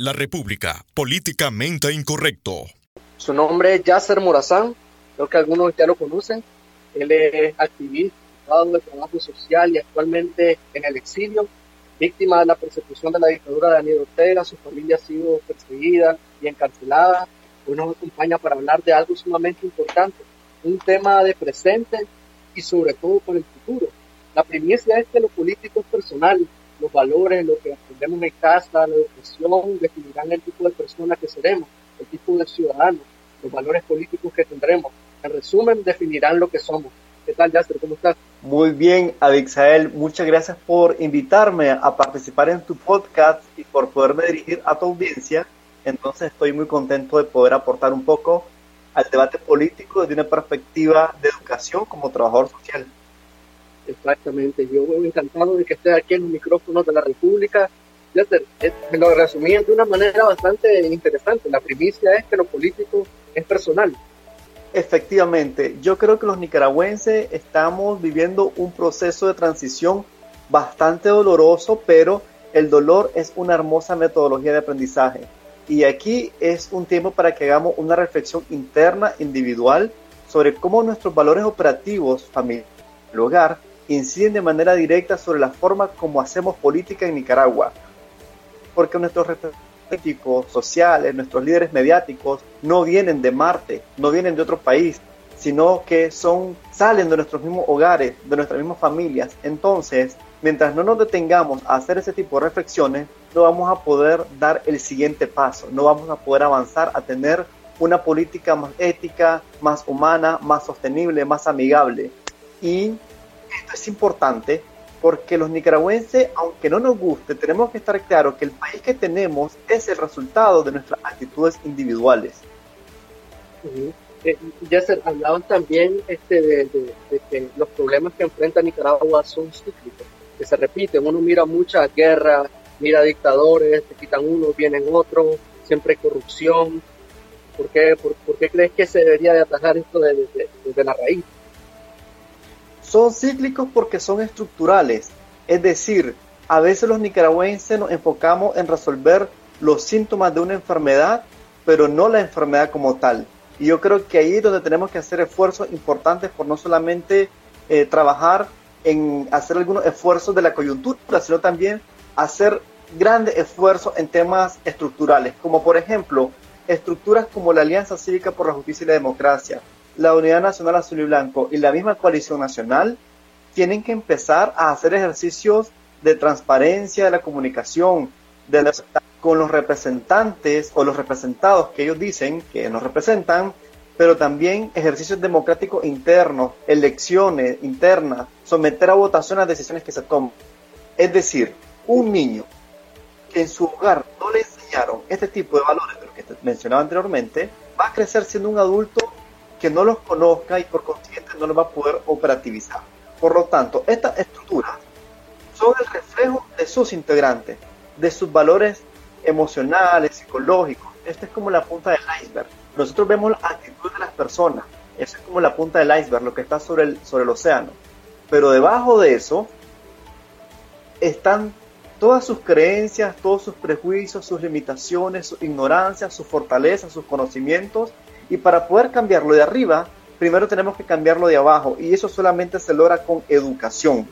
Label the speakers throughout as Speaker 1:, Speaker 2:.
Speaker 1: La República, políticamente incorrecto.
Speaker 2: Su nombre es Yasser Morazán, creo que algunos ya lo conocen. Él es activista de trabajo social y actualmente en el exilio, víctima de la persecución de la dictadura de Daniel Ortega. Su familia ha sido perseguida y encarcelada. Hoy nos acompaña para hablar de algo sumamente importante, un tema de presente y sobre todo por el futuro. La primicia es que lo político es personal, los valores, lo que aprendemos en casa, la educación, definirán el tipo de persona que seremos, el tipo de ciudadano, los valores políticos que tendremos. En resumen, definirán lo que somos. ¿Qué tal, Yasser? ¿Cómo estás?
Speaker 3: Muy bien, Abixael, muchas gracias por invitarme a participar en tu podcast y por poderme dirigir a tu audiencia. Entonces estoy muy contento de poder aportar un poco al debate político desde una perspectiva de educación como trabajador social.
Speaker 2: Exactamente, yo encantado de que estés aquí en los micrófonos de la República. Me lo resumí de una manera bastante interesante. La primicia es que lo político es personal.
Speaker 3: Efectivamente, yo creo que los nicaragüenses estamos viviendo un proceso de transición bastante doloroso, pero el dolor es una hermosa metodología de aprendizaje. Y aquí es un tiempo para que hagamos una reflexión interna, individual, sobre cómo nuestros valores operativos, familia, el hogar, inciden de manera directa sobre la forma como hacemos política en Nicaragua. Porque nuestros políticos, sociales, nuestros líderes mediáticos no vienen de Marte, no vienen de otro país, sino que son salen de nuestros mismos hogares, de nuestras mismas familias. Entonces, mientras no nos detengamos a hacer ese tipo de reflexiones, no vamos a poder dar el siguiente paso, no vamos a poder avanzar a tener una política más ética, más humana, más sostenible, más amigable. Y esto es importante porque los nicaragüenses, aunque no nos guste, tenemos que estar claros que el país que tenemos es el resultado de nuestras actitudes individuales.
Speaker 2: Eh, ya se hablaban también este, de, que los problemas que enfrenta Nicaragua son cíclicos, que se repiten. Uno mira muchas guerras, mira dictadores, se quitan unos, vienen otros, siempre hay corrupción. ¿Por qué, por, qué crees que se debería de atajar esto desde la raíz?
Speaker 3: Son cíclicos porque son estructurales, es decir, a veces los nicaragüenses nos enfocamos en resolver los síntomas de una enfermedad, pero no la enfermedad como tal. Y yo creo que ahí es donde tenemos que hacer esfuerzos importantes por no solamente eh, trabajar en hacer algunos esfuerzos de la coyuntura, sino también hacer grandes esfuerzos en temas estructurales, como por ejemplo estructuras como la Alianza Cívica por la Justicia y la Democracia, la Unidad Nacional Azul y Blanco y la misma coalición nacional tienen que empezar a hacer ejercicios de transparencia de la comunicación con los representantes o los representados que ellos dicen que nos representan, pero también ejercicios democráticos internos, elecciones internas, someter a votación las decisiones que se toman. Es decir, un niño que en su hogar no le enseñaron este tipo de valores de los que mencionaba anteriormente, va a crecer siendo un adulto que no los conozca y por consiguiente no los va a poder operativizar. Por lo tanto, estas estructuras son el reflejo de sus integrantes, de sus valores emocionales, psicológicos. Esta es como la punta del iceberg. Nosotros vemos la actitud de las personas. Eso es como la punta del iceberg, lo que está sobre el, sobre el océano. Pero debajo de eso están todas sus creencias, todos sus prejuicios, sus limitaciones, su ignorancia, sus fortalezas, sus conocimientos y para poder cambiarlo de arriba, primero tenemos que cambiarlo de abajo y eso solamente se logra con educación.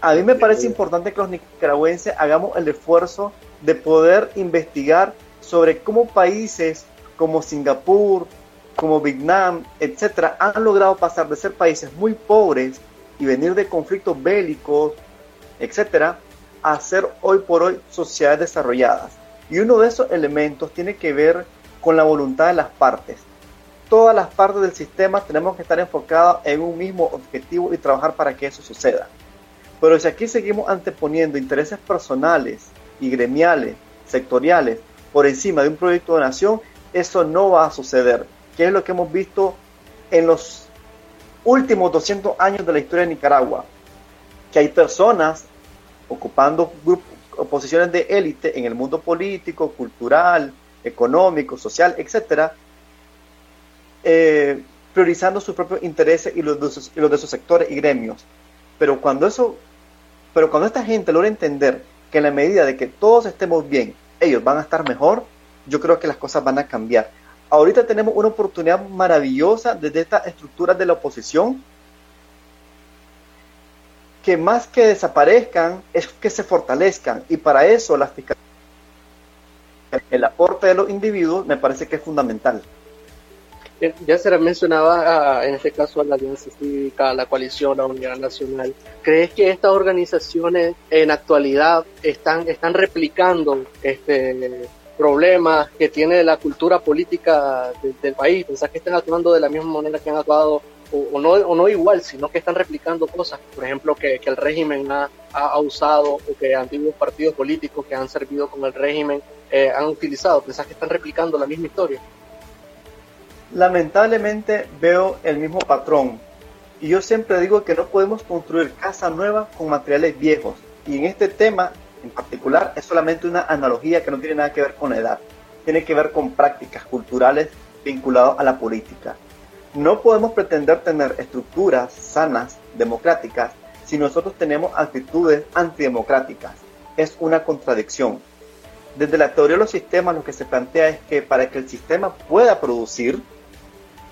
Speaker 3: A mí me parece importante que los nicaragüenses hagamos el esfuerzo de poder investigar sobre cómo países como Singapur, como Vietnam, etcétera, han logrado pasar de ser países muy pobres y venir de conflictos bélicos, etcétera, a ser hoy por hoy sociedades desarrolladas. Y uno de esos elementos tiene que ver con la voluntad de las partes. Todas las partes del sistema tenemos que estar enfocadas en un mismo objetivo y trabajar para que eso suceda. Pero si aquí seguimos anteponiendo intereses personales y gremiales, sectoriales, por encima de un proyecto de nación, eso no va a suceder. Que es lo que hemos visto en los últimos 200 años de la historia de Nicaragua. Que hay personas ocupando posiciones de élite en el mundo político, cultural, económico, social, etcétera, eh, priorizando sus propios intereses y los, de sus, sectores y gremios. Pero cuando eso, pero cuando esta gente logra entender que en la medida de que todos estemos bien, ellos van a estar mejor, yo creo que las cosas van a cambiar. Ahorita tenemos una oportunidad maravillosa desde estas estructuras de la oposición que más que desaparezcan es que se fortalezcan y para eso las el aporte de los individuos me parece que es fundamental.
Speaker 2: Ya se mencionaba ah, en este caso a la Alianza Cívica, la coalición, la Unidad Nacional. ¿Crees que estas organizaciones en actualidad están, están replicando este, problemas que tiene la cultura política del país? ¿Pensás que están actuando de la misma manera que han actuado o, no, o no igual, sino que están replicando cosas, por ejemplo, que, el régimen ha, ha, usado o que antiguos partidos políticos que han servido con el régimen eh, han utilizado. ¿Pensás que están replicando la misma historia?
Speaker 3: Lamentablemente veo el mismo patrón y yo siempre digo que no podemos construir casa nueva con materiales viejos y en este tema en particular es solamente una analogía que no tiene nada que ver con edad, tiene que ver con prácticas culturales vinculadas a la política. No podemos pretender tener estructuras sanas, democráticas, si nosotros tenemos actitudes antidemocráticas. Es una contradicción. Desde la teoría de los sistemas lo que se plantea es que para que el sistema pueda producir,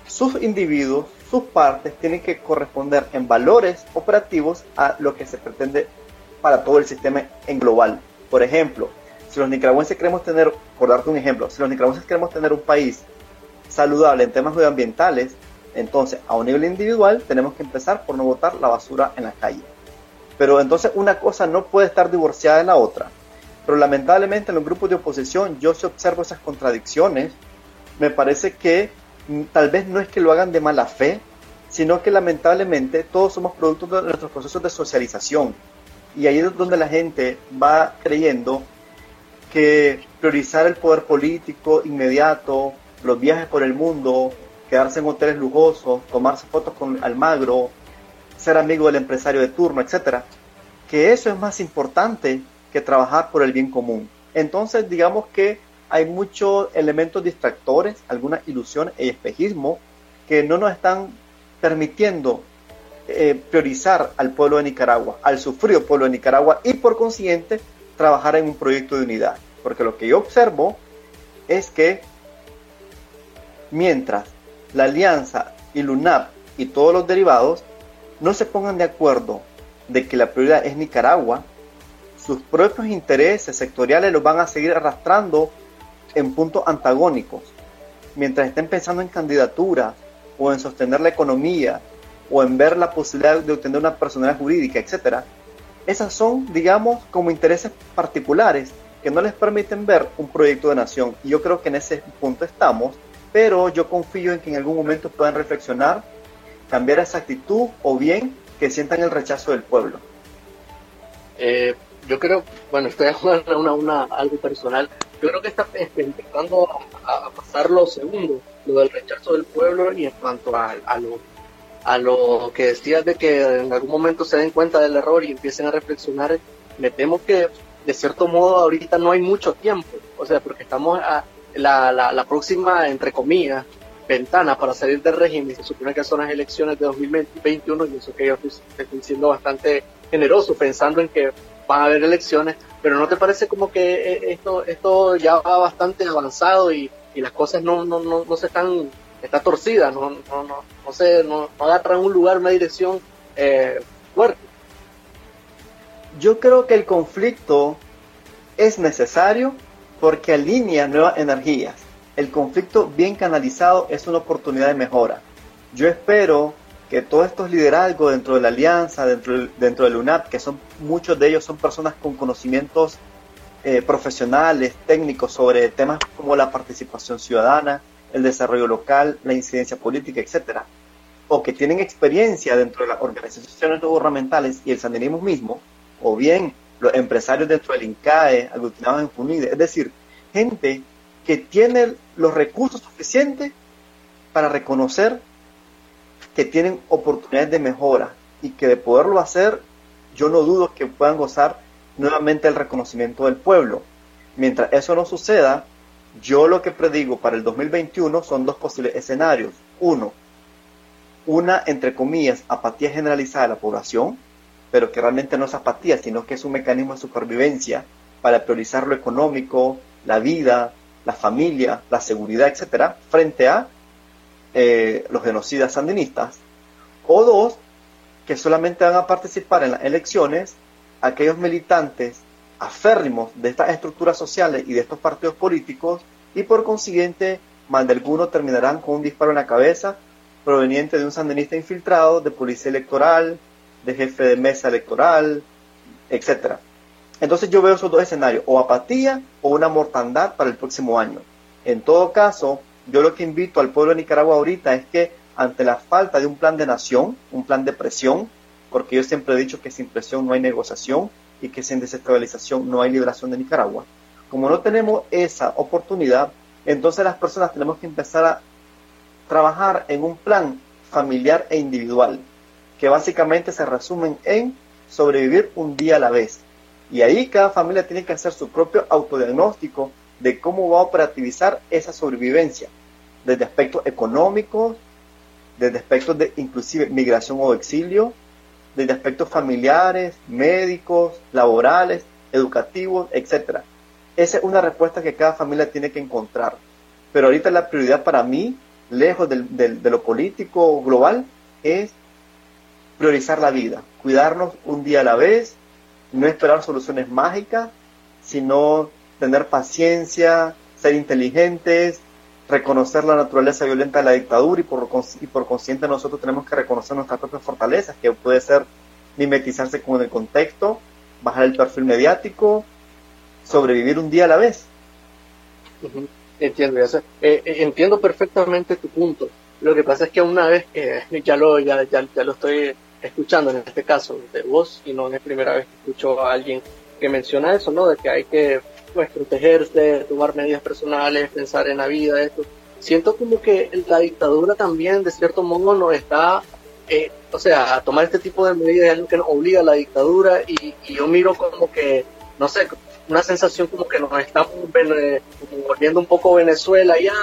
Speaker 3: sus individuos, sus partes, tienen que corresponder en valores operativos a lo que se pretende para todo el sistema en global. Por ejemplo, si los nicaragüenses queremos tener, por darte un ejemplo, si los nicaragüenses queremos tener un país saludable en temas medioambientales, entonces, a un nivel individual, tenemos que empezar por no botar la basura en la calle. Pero entonces una cosa no puede estar divorciada de la otra. Pero lamentablemente en los grupos de oposición yo sí observo esas contradicciones. Me parece que mm, tal vez no es que lo hagan de mala fe, sino que lamentablemente todos somos productos de nuestros procesos de socialización. Y ahí es donde la gente va creyendo que priorizar el poder político inmediato, los viajes por el mundo, quedarse en hoteles lujosos, tomarse fotos con Almagro, ser amigo del empresario de turno, etcétera, que eso es más importante que trabajar por el bien común. Entonces, digamos que hay muchos elementos distractores, alguna ilusión y espejismo que no nos están permitiendo eh, priorizar al pueblo de Nicaragua, al sufrido pueblo de Nicaragua y por consiguiente trabajar en un proyecto de unidad. Porque lo que yo observo es que mientras la Alianza y LUNAP y todos los derivados no se pongan de acuerdo de que la prioridad es Nicaragua, sus propios intereses sectoriales los van a seguir arrastrando en puntos antagónicos. Mientras estén pensando en candidaturas o en sostener la economía o en ver la posibilidad de obtener una personalidad jurídica, etc. Esas son, digamos, como intereses particulares que no les permiten ver un proyecto de nación. Y yo creo que en ese punto estamos pero yo confío en que en algún momento puedan reflexionar, cambiar esa actitud o bien que sientan el rechazo del pueblo.
Speaker 2: Eh, yo creo, bueno, estoy hablando una, una, algo personal, yo creo que está empezando a, pasar lo segundo, lo del rechazo del pueblo y en cuanto a, a, lo, a lo que decías de que en algún momento se den cuenta del error y empiecen a reflexionar, me temo que de cierto modo ahorita no hay mucho tiempo, o sea, porque estamos a, la, la, próxima, entre comillas, ventana para salir del régimen, se supone que son las elecciones de 2021, y eso que yo estoy, siendo bastante generoso pensando en que van a haber elecciones, pero ¿no te parece como que eh, esto, esto ya va bastante avanzado y, y las cosas no, no, no, no se están, está torcida, no, no, no, no, se, no, agarran un lugar, una dirección eh, fuerte?
Speaker 3: Yo creo que el conflicto es necesario porque alinea nuevas energías. El conflicto bien canalizado es una oportunidad de mejora. Yo espero que todos estos liderazgos dentro de la alianza, dentro, dentro del UNAP, que son muchos de ellos son personas con conocimientos eh, profesionales, técnicos sobre temas como la participación ciudadana, el desarrollo local, la incidencia política, etcétera, o que tienen experiencia dentro de las organizaciones no gubernamentales y el sandinismo mismo, o bien los empresarios dentro del INCAE, aglutinados en FUNIDE, es decir, gente que tiene los recursos suficientes para reconocer que tienen oportunidades de mejora y que de poderlo hacer, yo no dudo que puedan gozar nuevamente el reconocimiento del pueblo. Mientras eso no suceda, yo lo que predigo para el 2021 son dos posibles escenarios. Uno, una, entre comillas, apatía generalizada de la población, pero que realmente no es apatía, sino que es un mecanismo de supervivencia para priorizar lo económico, la vida, la familia, la seguridad, etcétera, frente a eh, los genocidas sandinistas. O dos, que solamente van a participar en las elecciones aquellos militantes aférrimos de estas estructuras sociales y de estos partidos políticos y por consiguiente más de algunos terminarán con un disparo en la cabeza proveniente de un sandinista infiltrado, de policía electoral, de jefe de mesa electoral, etcétera. Entonces yo veo esos dos escenarios, o apatía o una mortandad para el próximo año. En todo caso, yo lo que invito al pueblo de Nicaragua ahorita es que ante la falta de un plan de nación, un plan de presión, porque yo siempre he dicho que sin presión no hay negociación y que sin desestabilización no hay liberación de Nicaragua. Como no tenemos esa oportunidad, entonces las personas tenemos que empezar a trabajar en un plan familiar e individual, que básicamente se resumen en sobrevivir un día a la vez. Y ahí cada familia tiene que hacer su propio autodiagnóstico de cómo va a operativizar esa sobrevivencia, desde aspectos económicos, desde aspectos de inclusive migración o exilio, desde aspectos familiares, médicos, laborales, educativos, etc. Esa es una respuesta que cada familia tiene que encontrar. Pero ahorita la prioridad para mí, lejos de lo político global, es priorizar la vida, cuidarnos un día a la vez, no esperar soluciones mágicas, sino tener paciencia, ser inteligentes, reconocer la naturaleza violenta de la dictadura y por, y por consciente nosotros tenemos que reconocer nuestras propias fortalezas, que puede ser mimetizarse con el contexto, bajar el perfil mediático, sobrevivir un día a la vez.
Speaker 2: Entiendo, ya eh, eh, entiendo perfectamente tu punto. Lo que pasa es que una vez que ya lo, ya, ya, ya lo estoy escuchando en este caso de vos y no es la primera vez que escucho a alguien que menciona eso, ¿no? De que hay que pues protegerse, tomar medidas personales, pensar en la vida, esto. Siento como que la dictadura también de cierto modo nos está, eh, o sea, a tomar este tipo de medidas es algo que nos obliga a la dictadura y, yo miro como que, no sé, una sensación como que nos estamos eh, volviendo un poco Venezuela ya,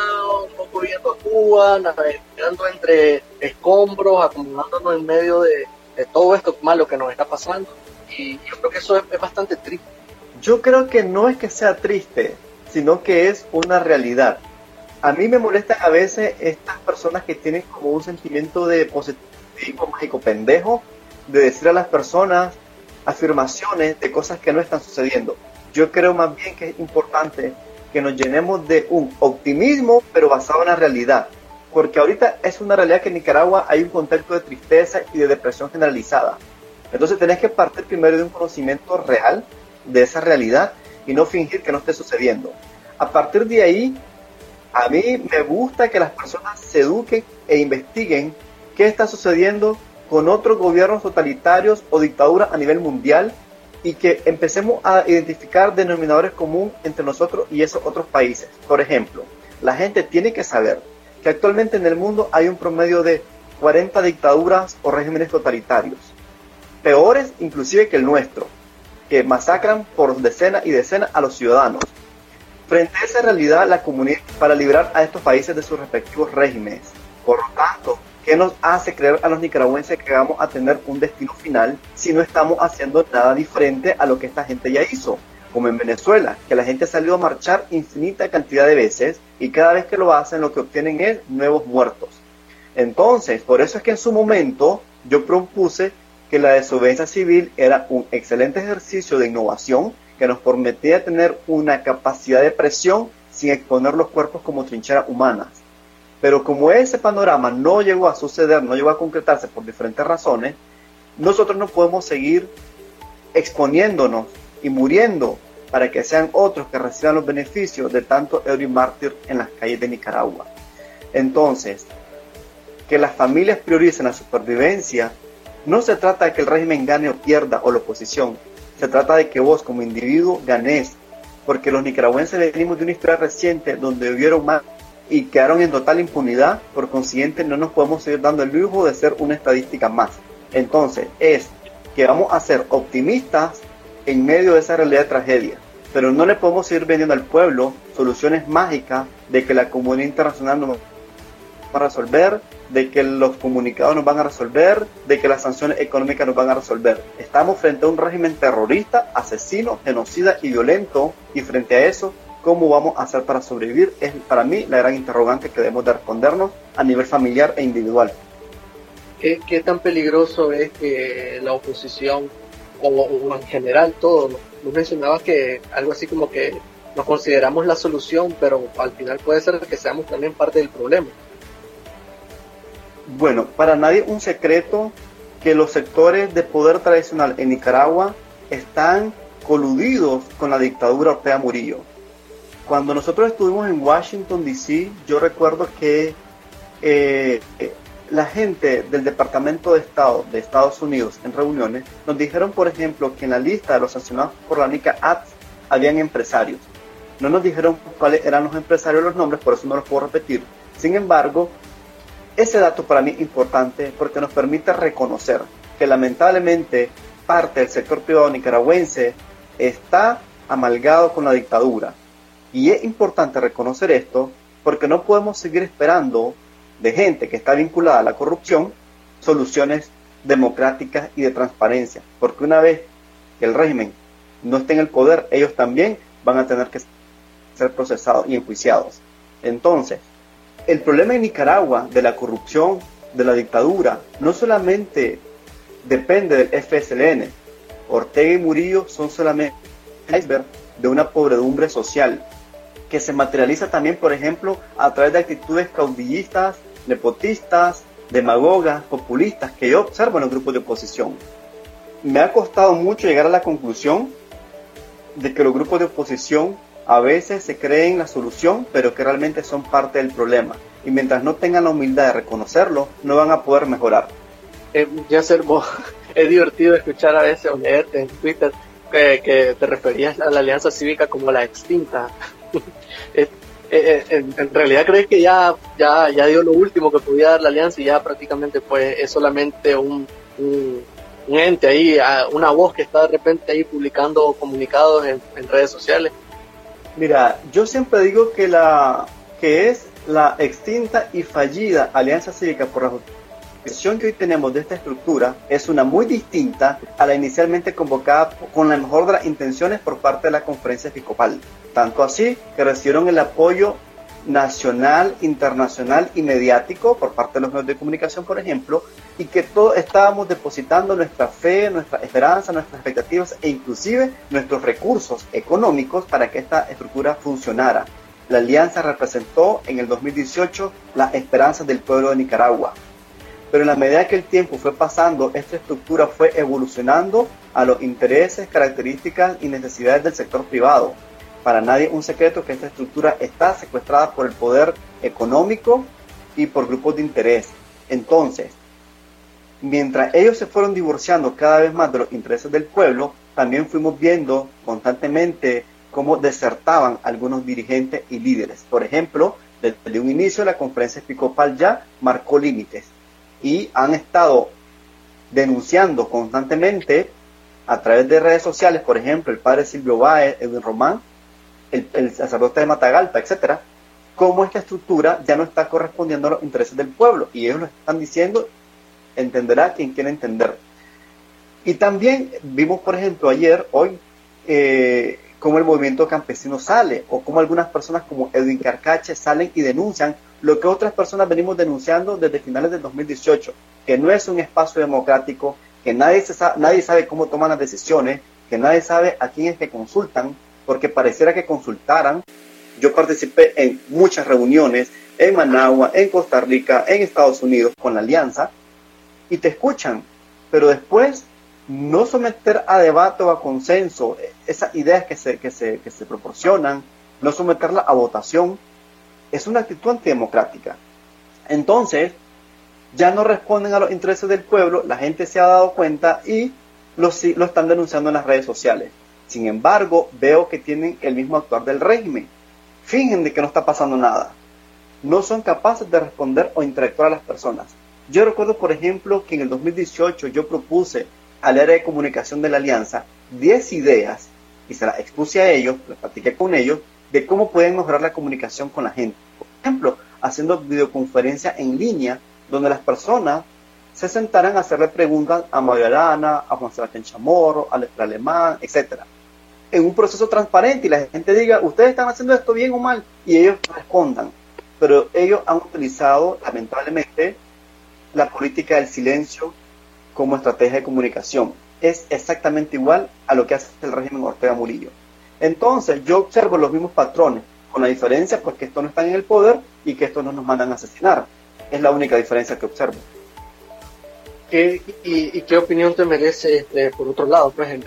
Speaker 2: un poco viendo a Cuba, navegando entre escombros, acomodándonos en medio de, todo esto malo que nos está pasando. Y yo creo que eso es, bastante triste.
Speaker 3: Yo creo que no es que sea triste, sino que es una realidad. A mí me molesta a veces estas personas que tienen como un sentimiento de positivismo mágico pendejo, de decir a las personas afirmaciones de cosas que no están sucediendo. Yo creo más bien que es importante que nos llenemos de un optimismo, pero basado en la realidad. Porque ahorita es una realidad que en Nicaragua hay un contexto de tristeza y de depresión generalizada. Entonces tenés que partir primero de un conocimiento real de esa realidad y no fingir que no esté sucediendo. A partir de ahí, a mí me gusta que las personas se eduquen e investiguen qué está sucediendo con otros gobiernos totalitarios o dictaduras a nivel mundial y que empecemos a identificar denominadores comunes entre nosotros y esos otros países. Por ejemplo, la gente tiene que saber que actualmente en el mundo hay un promedio de 40 dictaduras o regímenes totalitarios, peores inclusive que el nuestro, que masacran por decenas y decenas a los ciudadanos. Frente a esa realidad, la comunidad para liberar a estos países de sus respectivos regímenes. Por lo tanto, ¿Qué nos hace creer a los nicaragüenses que vamos a tener un destino final si no estamos haciendo nada diferente a lo que esta gente ya hizo? Como en Venezuela, que la gente ha salido a marchar infinita cantidad de veces y cada vez que lo hacen lo que obtienen es nuevos muertos. Entonces, por eso es que en su momento yo propuse que la desobediencia civil era un excelente ejercicio de innovación que nos permitía tener una capacidad de presión sin exponer los cuerpos como trincheras humanas. Pero como ese panorama no llegó a suceder, no llegó a concretarse por diferentes razones, nosotros no podemos seguir exponiéndonos y muriendo para que sean otros que reciban los beneficios de tanto héroe y en las calles de Nicaragua. Entonces, que las familias prioricen la supervivencia, no se trata de que el régimen gane o pierda o la oposición, se trata de que vos como individuo ganes, porque los nicaragüenses venimos de una historia reciente donde hubieron más y quedaron en total impunidad, por consiguiente no nos podemos seguir dando el lujo de ser una estadística más. Entonces, es que vamos a ser optimistas en medio de esa realidad de tragedia, pero no le podemos seguir vendiendo al pueblo soluciones mágicas de que la comunidad internacional nos va a resolver, de que los comunicados nos van a resolver, de que las sanciones económicas nos van a resolver. Estamos frente a un régimen terrorista, asesino, genocida y violento, y frente a eso ¿Cómo vamos a hacer para sobrevivir? Es para mí la gran interrogante que debemos de respondernos a nivel familiar e individual.
Speaker 2: ¿Qué, qué tan peligroso es que la oposición o, en general todo? Tú mencionabas que algo así como que nos consideramos la solución, pero al final puede ser que seamos también parte del problema.
Speaker 3: Bueno, para nadie un secreto que los sectores de poder tradicional en Nicaragua están coludidos con la dictadura Ortega Murillo. Cuando nosotros estuvimos en Washington, D.C., yo recuerdo que eh, la gente del Departamento de Estado de Estados Unidos en reuniones nos dijeron, por ejemplo, que en la lista de los sancionados por la NICA Act habían empresarios. No nos dijeron cuáles eran los empresarios los nombres, por eso no los puedo repetir. Sin embargo, ese dato para mí es importante porque nos permite reconocer que lamentablemente parte del sector privado nicaragüense está amalgado con la dictadura. Y es importante reconocer esto porque no podemos seguir esperando de gente que está vinculada a la corrupción soluciones democráticas y de transparencia. Porque una vez que el régimen no esté en el poder, ellos también van a tener que ser procesados y enjuiciados. Entonces, el problema en Nicaragua de la corrupción, de la dictadura, no solamente depende del FSLN. Ortega y Murillo son solamente iceberg de una pobredumbre social que se materializa también, por ejemplo, a través de actitudes caudillistas, nepotistas, demagogas, populistas que yo observo en los grupos de oposición. Me ha costado mucho llegar a la conclusión de que los grupos de oposición a veces se creen la solución, pero que realmente son parte del problema. Y mientras no tengan la humildad de reconocerlo, no van a poder mejorar.
Speaker 2: Eh, ya ser es divertido escuchar a veces o leerte en Twitter que, te referías a la Alianza Cívica como la extinta. Eh, eh, en, realidad crees que ya, ya, ya dio lo último que podía dar la Alianza y ya prácticamente pues es solamente un, un, ente ahí, una voz que está de repente ahí publicando comunicados en, en redes sociales.
Speaker 3: Mira, yo siempre digo que la que es la extinta y fallida Alianza Cívica por la Justicia que hoy tenemos de esta estructura es una muy distinta a la inicialmente convocada con la mejor de las intenciones por parte de la conferencia episcopal. Tanto así que recibieron el apoyo nacional, internacional y mediático por parte de los medios de comunicación, por ejemplo, y que todos estábamos depositando nuestra fe, nuestra esperanza, nuestras expectativas e inclusive nuestros recursos económicos para que esta estructura funcionara. La alianza representó en el 2018 las esperanzas del pueblo de Nicaragua. Pero en la medida que el tiempo fue pasando, esta estructura fue evolucionando a los intereses, características y necesidades del sector privado. Para nadie un secreto que esta estructura está secuestrada por el poder económico y por grupos de interés. Entonces, mientras ellos se fueron divorciando cada vez más de los intereses del pueblo, también fuimos viendo constantemente cómo desertaban algunos dirigentes y líderes. Por ejemplo, desde un inicio la conferencia episcopal ya marcó límites y han estado denunciando constantemente a través de redes sociales, por ejemplo, el padre Silvio Báez, Edwin Román, el, sacerdote de Matagalpa, etcétera, cómo esta estructura ya no está correspondiendo a los intereses del pueblo y ellos lo están diciendo entenderá quien quiera entender. Y también vimos, por ejemplo, ayer, hoy, eh, cómo el movimiento campesino sale, o cómo algunas personas como Edwin Carcache salen y denuncian lo que otras personas venimos denunciando desde finales del 2018, que no es un espacio democrático, que nadie, sabe, nadie sabe cómo toman las decisiones, que nadie sabe a quién es que consultan, porque pareciera que consultaran. Yo participé en muchas reuniones en Managua, en Costa Rica, en Estados Unidos con la Alianza, y te escuchan, pero después no someter a debate o a consenso esas ideas que se, que se, que se proporcionan, no someterla a votación, es una actitud antidemocrática. Entonces, ya no responden a los intereses del pueblo, la gente se ha dado cuenta y lo, lo están denunciando en las redes sociales. Sin embargo, veo que tienen el mismo actuar del régimen. Fingen de que no está pasando nada. No son capaces de responder o interactuar a las personas. Yo recuerdo, por ejemplo, que en el 2018 yo propuse al área de comunicación de la Alianza 10 ideas y se las expuse a ellos, las platiqué con ellos, de cómo pueden mejorar la comunicación con la gente. Por ejemplo, haciendo videoconferencia en línea donde las personas se sentaran a hacerle preguntas a María a Juan Sebastián Chamorro, a Letra Alemán, etc. en un proceso transparente y la gente diga, ustedes están haciendo esto bien o mal, y ellos respondan. Pero ellos han utilizado, lamentablemente, la política del silencio como estrategia de comunicación. Es exactamente igual a lo que hace el régimen Ortega Murillo. Entonces, yo observo los mismos patrones, con la diferencia pues que estos no están en el poder y que estos no nos mandan a asesinar. Es la única diferencia que observo.
Speaker 2: Y, qué opinión te merece, este, por otro lado, pues, en,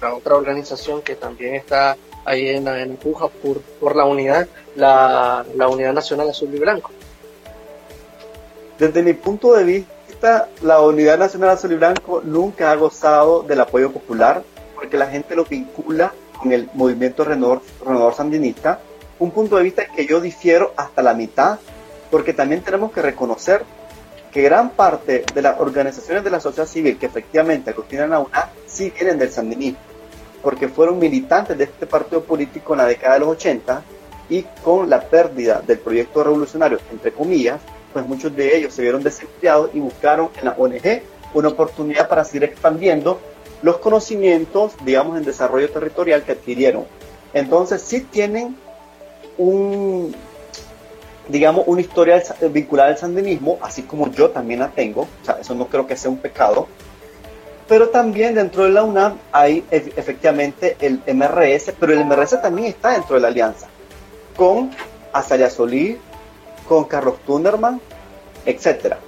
Speaker 2: la otra organización que también está ahí en la empuja por, por la unidad, la, la Unidad Nacional Azul y Blanco?
Speaker 3: Desde mi punto de vista, la Unidad Nacional Azul y Blanco nunca ha gozado del apoyo popular porque la gente lo vincula con el movimiento renovador, sandinista. Un punto de vista que yo difiero hasta la mitad porque también tenemos que reconocer que gran parte de las organizaciones de la sociedad civil que efectivamente aglutinan a UNA sí vienen del sandinismo, porque fueron militantes de este partido político en la década de los 80 y con la pérdida del proyecto revolucionario, entre comillas, pues muchos de ellos se vieron desempleados y buscaron en la ONG una oportunidad para seguir expandiendo los conocimientos, digamos, en desarrollo territorial que adquirieron. Entonces sí tienen un, digamos, una historia vinculada al sandinismo, así como yo también la tengo, o sea, eso no creo que sea un pecado, pero también dentro de la UNAM hay efectivamente el MRS, pero el MRS también está dentro de la alianza, con Azalea Solí, con Carlos Tunderman, etcétera.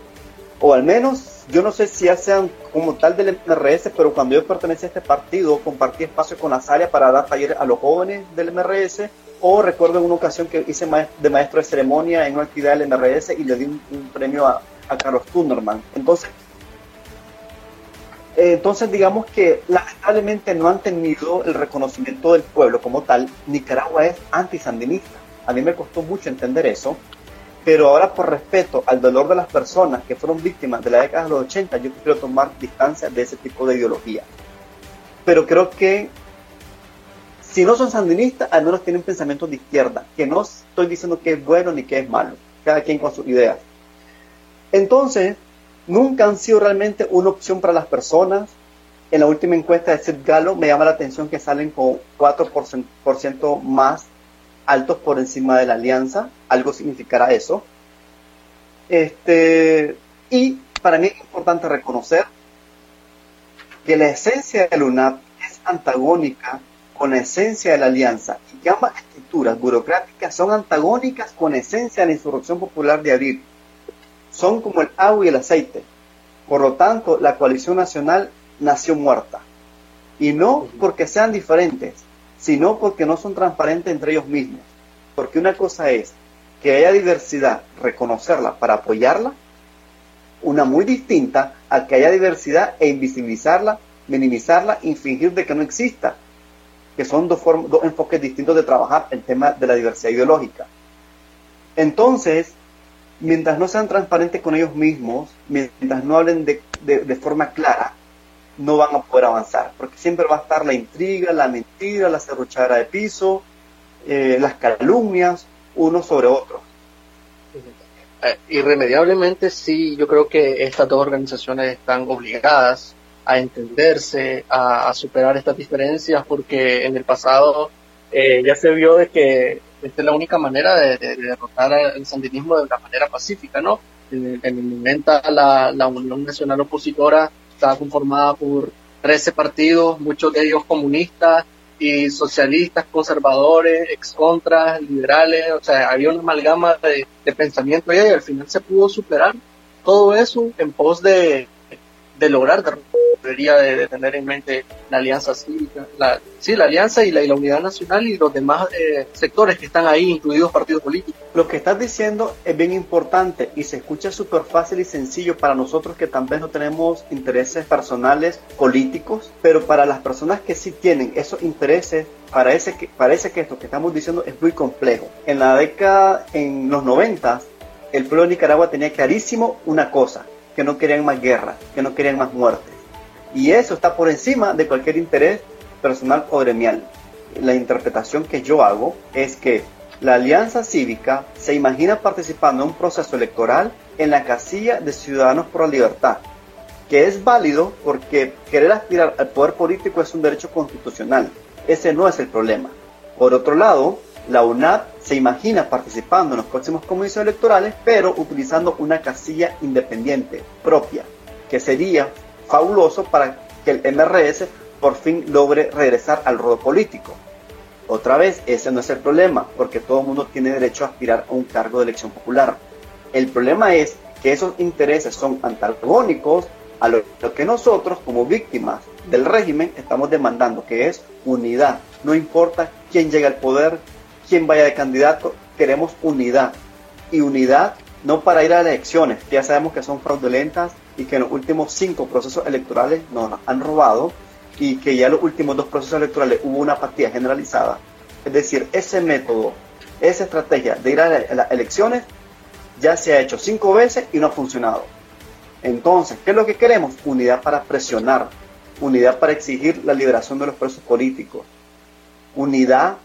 Speaker 3: O al menos, yo no sé si ya sean como tal del MRS, pero cuando yo pertenecía a este partido, compartí espacio con Azalia para dar talleres a los jóvenes del MRS, o recuerdo en una ocasión que hice de maestro de ceremonia en una actividad del MRS y le di un, premio a, Carlos Tunderman. Entonces, entonces digamos que lamentablemente no han tenido el reconocimiento del pueblo como tal. Nicaragua es antisandinista. A mí me costó mucho entender eso, pero ahora por respeto al dolor de las personas que fueron víctimas de la década de los 80, yo quiero tomar distancia de ese tipo de ideología. Pero creo que si no son sandinistas, al menos tienen pensamientos de izquierda, que no estoy diciendo que es bueno ni que es malo, cada quien con sus ideas. Entonces, nunca han sido realmente una opción para las personas. En la última encuesta de Sid Gallo me llama la atención que salen con 4% más altos por encima de la alianza, algo significará eso. Este, y para mí es importante reconocer que la esencia del UNAP es antagónica con la esencia de la alianza y que ambas estructuras burocráticas son antagónicas con la esencia de la insurrección popular de abril. Son como el agua y el aceite. Por lo tanto, la coalición nacional nació muerta. Y no porque sean diferentes, sino porque no son transparentes entre ellos mismos. Porque una cosa es que haya diversidad, reconocerla para apoyarla, una muy distinta a que haya diversidad e invisibilizarla, minimizarla y fingir de que no exista, que son dos, dos enfoques distintos de trabajar el tema de la diversidad ideológica. Entonces, mientras no sean transparentes con ellos mismos, mientras no hablen de, de forma clara, no van a poder avanzar, porque siempre va a estar la intriga, la mentira, la cerruchadera de piso, eh, las calumnias unos sobre otros.
Speaker 2: Eh, irremediablemente sí, yo creo que estas dos organizaciones están obligadas a entenderse, a, superar estas diferencias, porque en el pasado eh, ya se vio de que esta es la única manera de, derrotar al sandinismo de una manera pacífica, ¿no? En, el momento la, la Unión Nacional Opositora estaba conformada por 13 partidos, muchos de ellos comunistas y socialistas, conservadores, excontras, liberales, o sea, había una amalgama de pensamiento y al final se pudo superar todo eso en pos de, de lograr debería de, tener en mente la alianza cívica, la, sí, la alianza y la, unidad nacional y los demás eh, sectores que están ahí, incluidos partidos políticos.
Speaker 3: Lo que estás diciendo es bien importante y se escucha súper fácil y sencillo para nosotros que también no tenemos intereses personales políticos, pero para las personas que sí tienen esos intereses, parece que, parece que esto que estamos diciendo es muy complejo. En la década, en los 90, el pueblo de Nicaragua tenía clarísimo una cosa, que no querían más guerra, que no querían más muertes. Y eso está por encima de cualquier interés personal o gremial. La interpretación que yo hago es que la Alianza Cívica se imagina participando en un proceso electoral en la casilla de Ciudadanos por la Libertad, que es válido porque querer aspirar al poder político es un derecho constitucional. ese no es el problema. Por otro lado, la UNAP se imagina participando en los próximos comicios electorales, pero utilizando una casilla independiente propia, que sería fabuloso para que el MRS por fin logre regresar al ruedo político. Otra vez, ese no es el problema, porque todo el mundo tiene derecho a aspirar a un cargo de elección popular. El problema es que esos intereses son antagónicos a lo, que nosotros como víctimas del régimen estamos demandando, que es unidad. No importa quién llegue al poder, quién vaya de candidato, queremos unidad. Y unidad no para ir a elecciones, ya sabemos que son fraudulentas y que en los últimos cinco procesos electorales nos han robado y que ya en los últimos dos procesos electorales hubo una apatía generalizada. Es decir, ese método, esa estrategia de ir a las elecciones ya se ha hecho cinco veces y no ha funcionado. Entonces, ¿qué es lo que queremos? Unidad para presionar, unidad para exigir la liberación de los presos políticos, unidad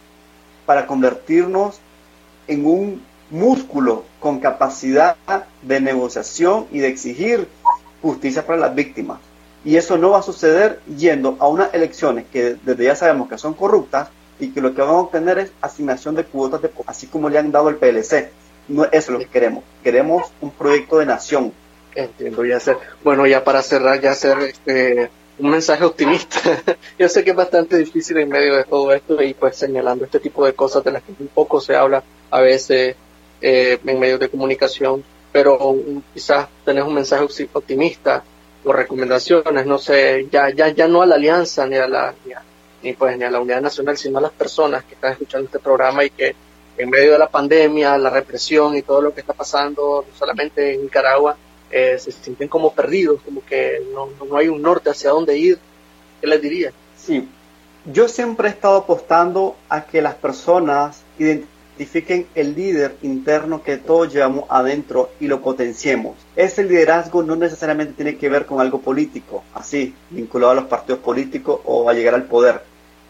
Speaker 3: para convertirnos en un músculo con capacidad de negociación y de exigir justicia para las víctimas. Y eso no va a suceder yendo a unas elecciones que desde ya sabemos que son corruptas y que lo que van a obtener es asignación de cuotas, de, así como le han dado el PLC. No, eso es lo que queremos. Queremos un proyecto de nación.
Speaker 2: Entiendo, ya ser. Bueno, ya para cerrar, ya hacer este, un mensaje optimista. Yo sé que es bastante difícil en medio de todo esto y pues señalando este tipo de cosas de las que un poco se habla a veces eh, en medios de comunicación, pero quizás tenés un mensaje optimista o recomendaciones, no sé, ya, ya, ya no a la alianza ni a la, ni, pues ni a la unidad nacional, sino a las personas que están escuchando este programa y que en medio de la pandemia, la represión y todo lo que está pasando, no solamente en Nicaragua, eh, se sienten como perdidos, como que no, no, hay un norte hacia dónde ir. ¿Qué les diría?
Speaker 3: Sí, yo siempre he estado apostando a que las personas identifiquen el líder interno que todos llevamos adentro y lo potenciemos. Ese liderazgo no necesariamente tiene que ver con algo político, así, vinculado a los partidos políticos o a llegar al poder.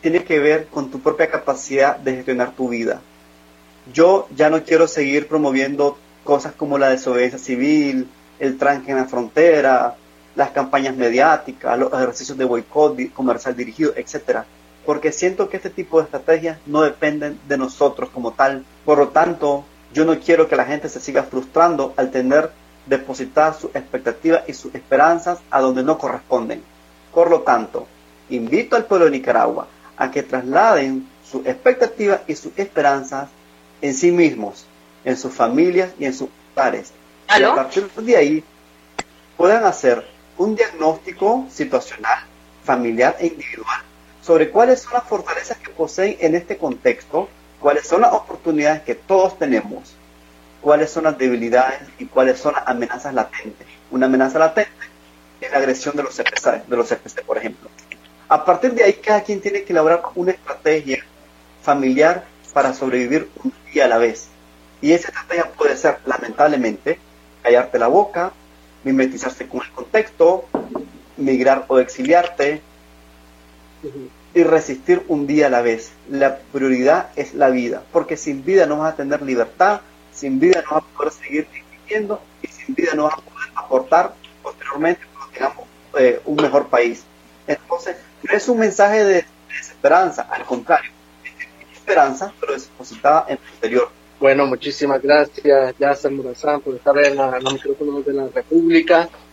Speaker 3: Tiene que ver con tu propia capacidad de gestionar tu vida yo ya no quiero seguir promoviendo cosas como la desobediencia civil, el tranque en la frontera, las campañas mediáticas, los ejercicios de boicot comercial dirigido, etcétera, porque siento que este tipo de estrategias no dependen de nosotros como tal. Por lo tanto, yo no quiero que la gente se siga frustrando al tener depositadas sus expectativas y sus esperanzas a donde no corresponden. Por lo tanto, invito al pueblo de Nicaragua a que trasladen sus expectativas y sus esperanzas en sí mismos, en sus familias y en sus pares. A partir de ahí puedan hacer un diagnóstico situacional, familiar e individual sobre cuáles son las fortalezas que poseen en este contexto, cuáles son las oportunidades que todos tenemos, cuáles son las debilidades y cuáles son las amenazas latentes. Una amenaza latente es la agresión de los CPC, de los CPC, por ejemplo. A partir de ahí, cada quien tiene que elaborar una estrategia familiar para sobrevivir un día a la vez. Y esa estrategia puede ser, lamentablemente, callarte la boca, mimetizarse con el contexto, migrar o exiliarte y resistir un día a la vez. La prioridad es la vida, porque sin vida no vas a tener libertad, sin vida no vas a poder seguir viviendo y sin vida no vas a poder aportar posteriormente cuando tengamos eh, un mejor país. Entonces, no es un mensaje de desesperanza, al contrario, esperanza, pero depositada en el exterior.
Speaker 2: Bueno, muchísimas gracias, Yasser Murazán, por estar en, la, los micrófonos de la República.